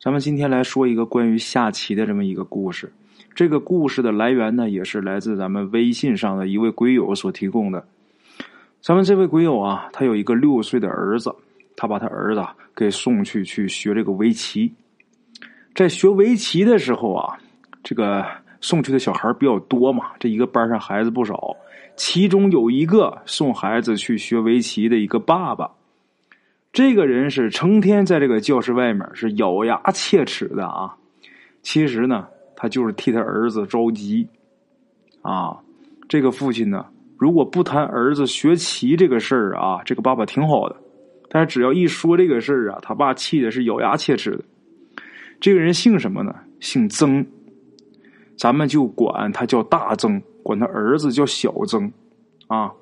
咱们今天来说一个关于下棋的这么一个故事。这个故事的来源呢，也是来自咱们微信上的一位鬼友所提供的。咱们这位鬼友啊，他有一个六岁的儿子，他把他儿子给送去去学这个围棋。在学围棋的时候啊，这个送去的小孩比较多嘛，这一个班上孩子不少。其中有一个送孩子去学围棋的一个爸爸。这个人是成天在这个教室外面是咬牙切齿的啊，其实呢，他就是替他儿子着急啊。这个父亲呢，如果不谈儿子学棋这个事儿啊，这个爸爸挺好的。但是只要一说这个事儿啊，他爸气的是咬牙切齿的。这个人姓什么呢？姓曾，咱们就管他叫大曾，管他儿子叫小曾啊。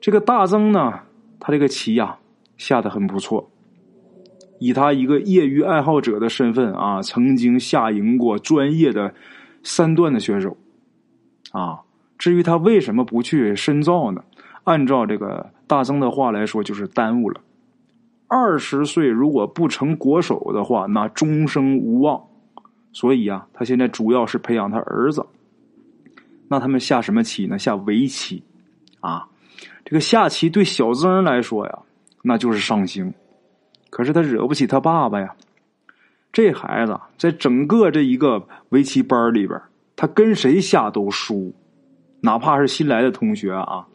这个大曾呢，他这个棋呀。下的很不错，以他一个业余爱好者的身份啊，曾经下赢过专业的三段的选手，啊，至于他为什么不去深造呢？按照这个大曾的话来说，就是耽误了。二十岁如果不成国手的话，那终生无望。所以啊，他现在主要是培养他儿子。那他们下什么棋呢？下围棋啊。这个下棋对小曾来说呀。那就是上刑，可是他惹不起他爸爸呀。这孩子在整个这一个围棋班里边，他跟谁下都输，哪怕是新来的同学啊。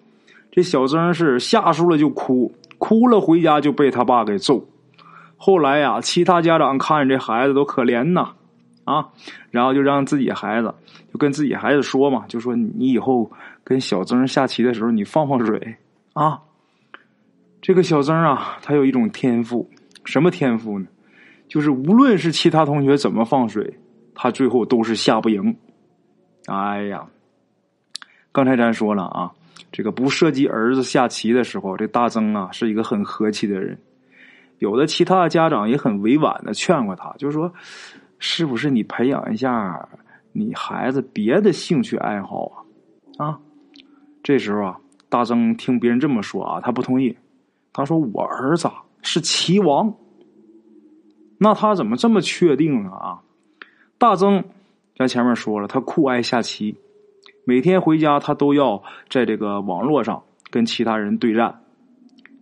这小曾是下输了就哭，哭了回家就被他爸给揍。后来呀，其他家长看着这孩子都可怜呐，啊，然后就让自己孩子就跟自己孩子说嘛，就说你以后跟小曾下棋的时候，你放放水啊。这个小曾啊，他有一种天赋，什么天赋呢？就是无论是其他同学怎么放水，他最后都是下不赢。哎呀，刚才咱说了啊，这个不涉及儿子下棋的时候，这大曾啊是一个很和气的人。有的其他的家长也很委婉的劝过他，就是说，是不是你培养一下你孩子别的兴趣爱好啊？啊，这时候啊，大曾听别人这么说啊，他不同意。他说：“我儿子是棋王，那他怎么这么确定呢？啊，大曾，咱前面说了，他酷爱下棋，每天回家他都要在这个网络上跟其他人对战。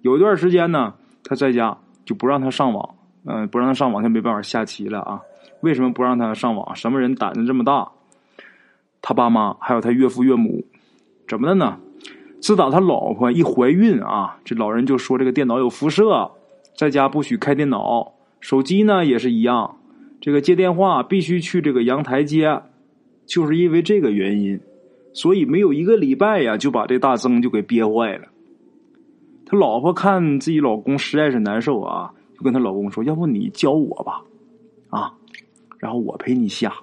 有一段时间呢，他在家就不让他上网，嗯，不让他上网，他没办法下棋了啊。为什么不让他上网？什么人胆子这么大？他爸妈还有他岳父岳母，怎么的呢？”自打他老婆一怀孕啊，这老人就说这个电脑有辐射，在家不许开电脑，手机呢也是一样，这个接电话必须去这个阳台接，就是因为这个原因，所以没有一个礼拜呀，就把这大曾就给憋坏了。他老婆看自己老公实在是难受啊，就跟他老公说：“要不你教我吧，啊，然后我陪你下。”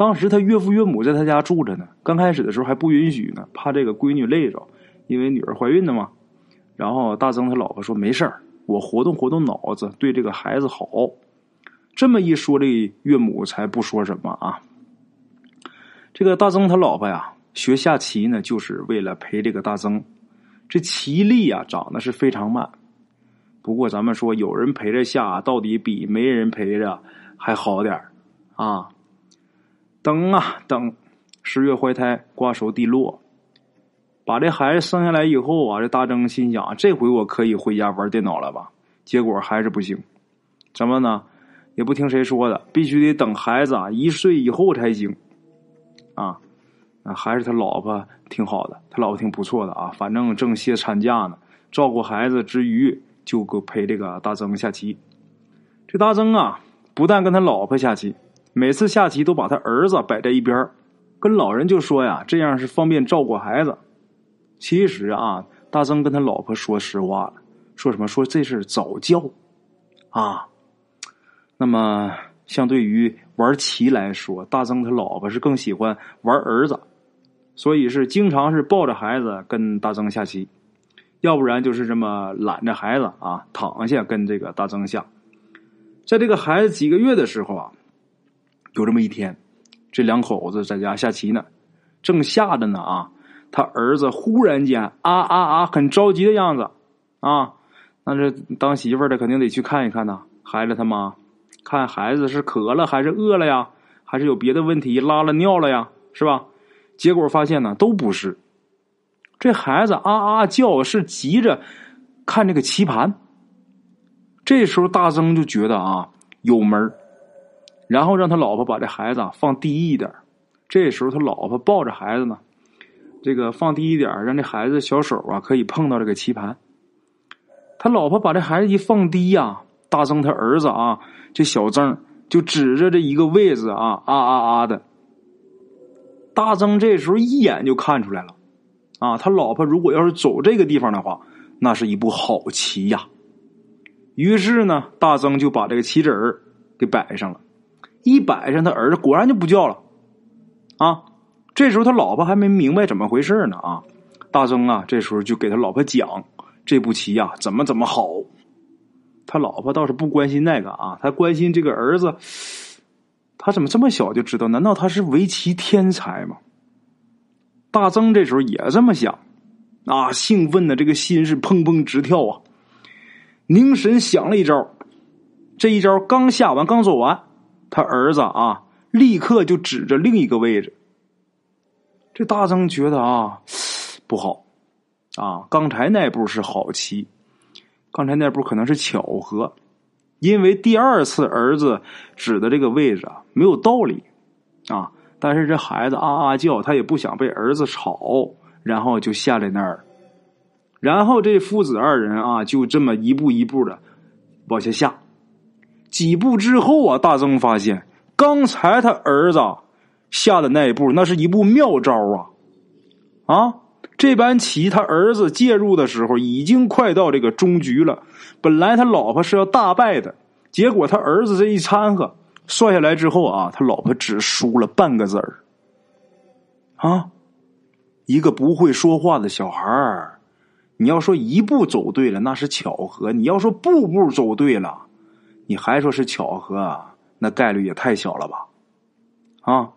当时他岳父岳母在他家住着呢，刚开始的时候还不允许呢，怕这个闺女累着，因为女儿怀孕了嘛。然后大曾他老婆说：“没事儿，我活动活动脑子，对这个孩子好。”这么一说，这岳母才不说什么啊。这个大曾他老婆呀，学下棋呢，就是为了陪这个大曾。这棋力啊，长得是非常慢。不过咱们说，有人陪着下，到底比没人陪着还好点啊。等啊等，十月怀胎，瓜熟蒂落。把这孩子生下来以后啊，这大曾心想：这回我可以回家玩电脑了吧？结果还是不行。怎么呢？也不听谁说的，必须得等孩子啊一岁以后才行。啊，还是他老婆挺好的，他老婆挺不错的啊。反正正歇产假呢，照顾孩子之余，就给陪这个大曾下棋。这大曾啊，不但跟他老婆下棋。每次下棋都把他儿子摆在一边跟老人就说呀，这样是方便照顾孩子。其实啊，大曾跟他老婆说实话了，说什么？说这是早教啊。那么，相对于玩棋来说，大曾他老婆是更喜欢玩儿子，所以是经常是抱着孩子跟大曾下棋，要不然就是这么揽着孩子啊躺下跟这个大曾下。在这个孩子几个月的时候啊。有这么一天，这两口子在家下棋呢，正下着呢啊，他儿子忽然间啊啊啊，很着急的样子啊，那这当媳妇的肯定得去看一看呐。孩子他妈看孩子是渴了还是饿了呀，还是有别的问题拉了尿了呀，是吧？结果发现呢，都不是。这孩子啊啊叫，是急着看这个棋盘。这时候大曾就觉得啊有门然后让他老婆把这孩子放低一点。这时候他老婆抱着孩子呢，这个放低一点，让这孩子小手啊可以碰到这个棋盘。他老婆把这孩子一放低呀，大曾他儿子啊，这小曾就指着这一个位置啊啊啊啊的。大曾这时候一眼就看出来了。啊，他老婆如果要是走这个地方的话，那是一步好棋呀。于是呢，大曾就把这个棋子儿给摆上了，一摆上，他儿子果然就不叫了。啊，这时候他老婆还没明白怎么回事呢。啊，大曾啊，这时候就给他老婆讲这步棋呀怎么怎么好。他老婆倒是不关心那个啊，他关心这个儿子，他怎么这么小就知道？难道他是围棋天才吗？大曾这时候也这么想，啊，兴奋的这个心是砰砰直跳啊！凝神想了一招，这一招刚下完，刚做完，他儿子啊，立刻就指着另一个位置。这大曾觉得啊，不好啊！刚才那步是好棋，刚才那步可能是巧合，因为第二次儿子指的这个位置啊，没有道理啊。但是这孩子啊啊叫，他也不想被儿子吵，然后就下在那儿。然后这父子二人啊，就这么一步一步的往下下。几步之后啊，大曾发现刚才他儿子下的那一步，那是一步妙招啊！啊，这盘棋他儿子介入的时候，已经快到这个终局了。本来他老婆是要大败的，结果他儿子这一掺和。算下来之后啊，他老婆只输了半个子儿。啊，一个不会说话的小孩儿，你要说一步走对了，那是巧合；你要说步步走对了，你还说是巧合，那概率也太小了吧？啊，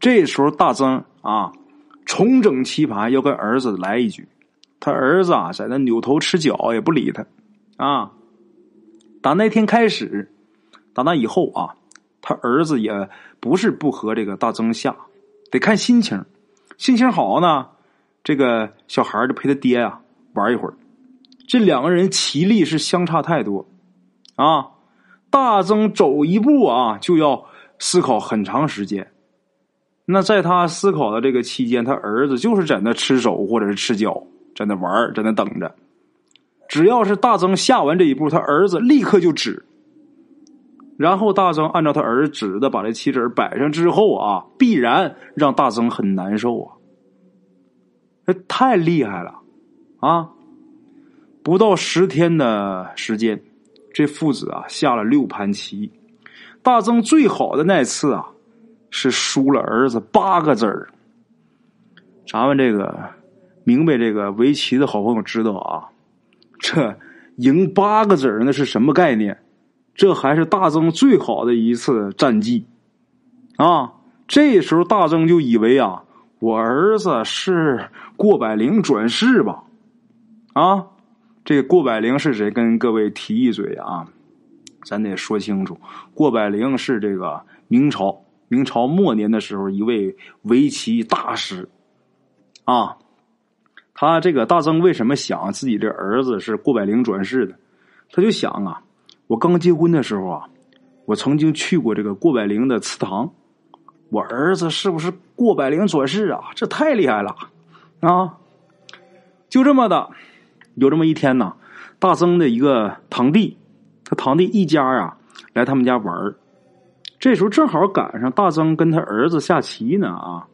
这时候大曾啊，重整棋盘，要跟儿子来一局。他儿子啊，在那扭头吃脚，也不理他。啊，打那天开始，打那以后啊。他儿子也不是不和这个大曾下，得看心情。心情好呢，这个小孩就陪他爹呀玩一会儿。这两个人棋力是相差太多啊！大曾走一步啊，就要思考很长时间。那在他思考的这个期间，他儿子就是在那吃手或者是吃脚，在那玩，在那等着。只要是大曾下完这一步，他儿子立刻就指。然后大曾按照他儿子指的把这棋子摆上之后啊，必然让大曾很难受啊！这太厉害了啊！不到十天的时间，这父子啊下了六盘棋。大曾最好的那次啊，是输了儿子八个子儿。咱们这个明白这个围棋的好朋友知道啊，这赢八个子儿那是什么概念？这还是大曾最好的一次战绩，啊！这时候大曾就以为啊，我儿子是过百灵转世吧？啊，这过百灵是谁？跟各位提一嘴啊，咱得说清楚，过百灵是这个明朝明朝末年的时候一位围棋大师，啊，他这个大曾为什么想自己的儿子是过百灵转世的？他就想啊。我刚结婚的时候啊，我曾经去过这个过百灵的祠堂。我儿子是不是过百灵转世啊？这太厉害了啊！就这么的，有这么一天呢，大曾的一个堂弟，他堂弟一家啊来他们家玩这时候正好赶上大曾跟他儿子下棋呢啊。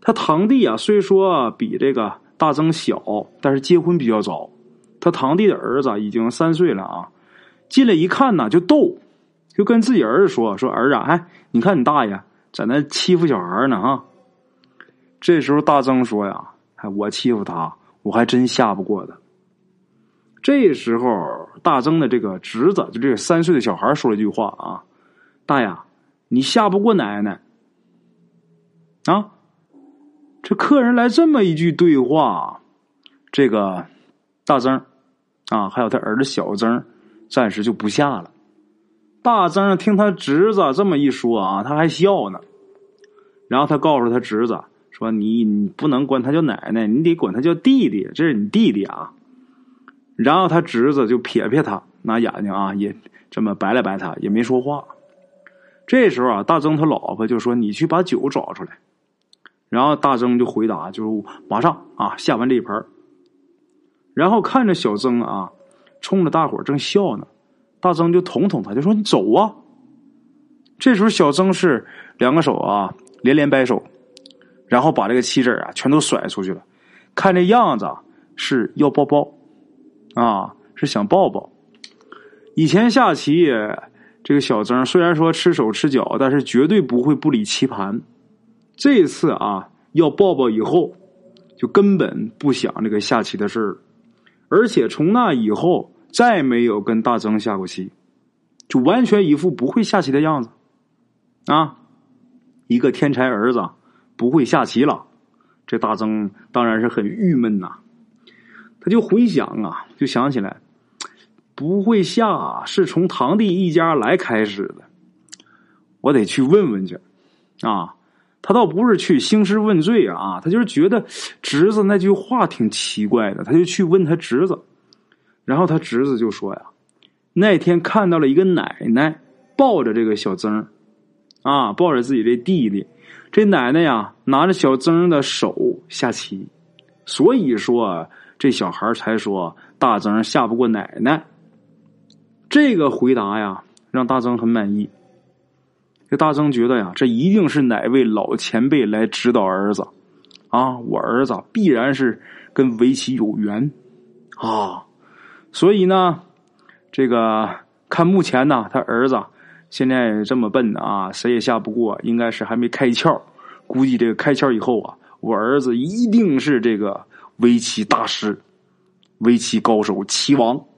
他堂弟啊虽说比这个大曾小，但是结婚比较早。他堂弟的儿子已经三岁了啊。进来一看呢，就逗，就跟自己儿子说：“说儿子，哎，你看你大爷在那欺负小孩呢啊！”这时候大曾说：“呀，哎，我欺负他，我还真下不过他。”这时候大曾的这个侄子，就这个三岁的小孩说了一句话啊：“大爷，你下不过奶奶啊！”这客人来这么一句对话，这个大曾啊，还有他儿子小曾。暂时就不下了，大曾听他侄子这么一说啊，他还笑呢。然后他告诉他侄子说：“你你不能管他叫奶奶，你得管他叫弟弟，这是你弟弟啊。”然后他侄子就撇撇他，拿眼睛啊也这么白了白他，也没说话。这时候啊，大曾他老婆就说：“你去把酒找出来。”然后大曾就回答：“就是马上啊，下完这一盘。”然后看着小曾啊，冲着大伙正笑呢。大曾就捅捅他，就说：“你走啊！”这时候小曾是两个手啊连连摆手，然后把这个棋子啊全都甩出去了。看这样子是要抱抱啊，是想抱抱。以前下棋，这个小曾虽然说吃手吃脚，但是绝对不会不理棋盘。这次啊要抱抱以后，就根本不想这个下棋的事儿，而且从那以后。再没有跟大曾下过棋，就完全一副不会下棋的样子，啊，一个天才儿子不会下棋了，这大曾当然是很郁闷呐。他就回想啊，就想起来，不会下是从堂弟一家来开始的，我得去问问去，啊，他倒不是去兴师问罪啊，他就是觉得侄子那句话挺奇怪的，他就去问他侄子。然后他侄子就说呀：“那天看到了一个奶奶抱着这个小曾啊，抱着自己这弟弟。这奶奶呀，拿着小曾的手下棋，所以说这小孩才说大曾下不过奶奶。这个回答呀，让大曾很满意。这大曾觉得呀，这一定是哪位老前辈来指导儿子啊，我儿子必然是跟围棋有缘啊。”所以呢，这个看目前呢，他儿子现在这么笨啊，谁也下不过，应该是还没开窍。估计这个开窍以后啊，我儿子一定是这个围棋大师、围棋高手、棋王。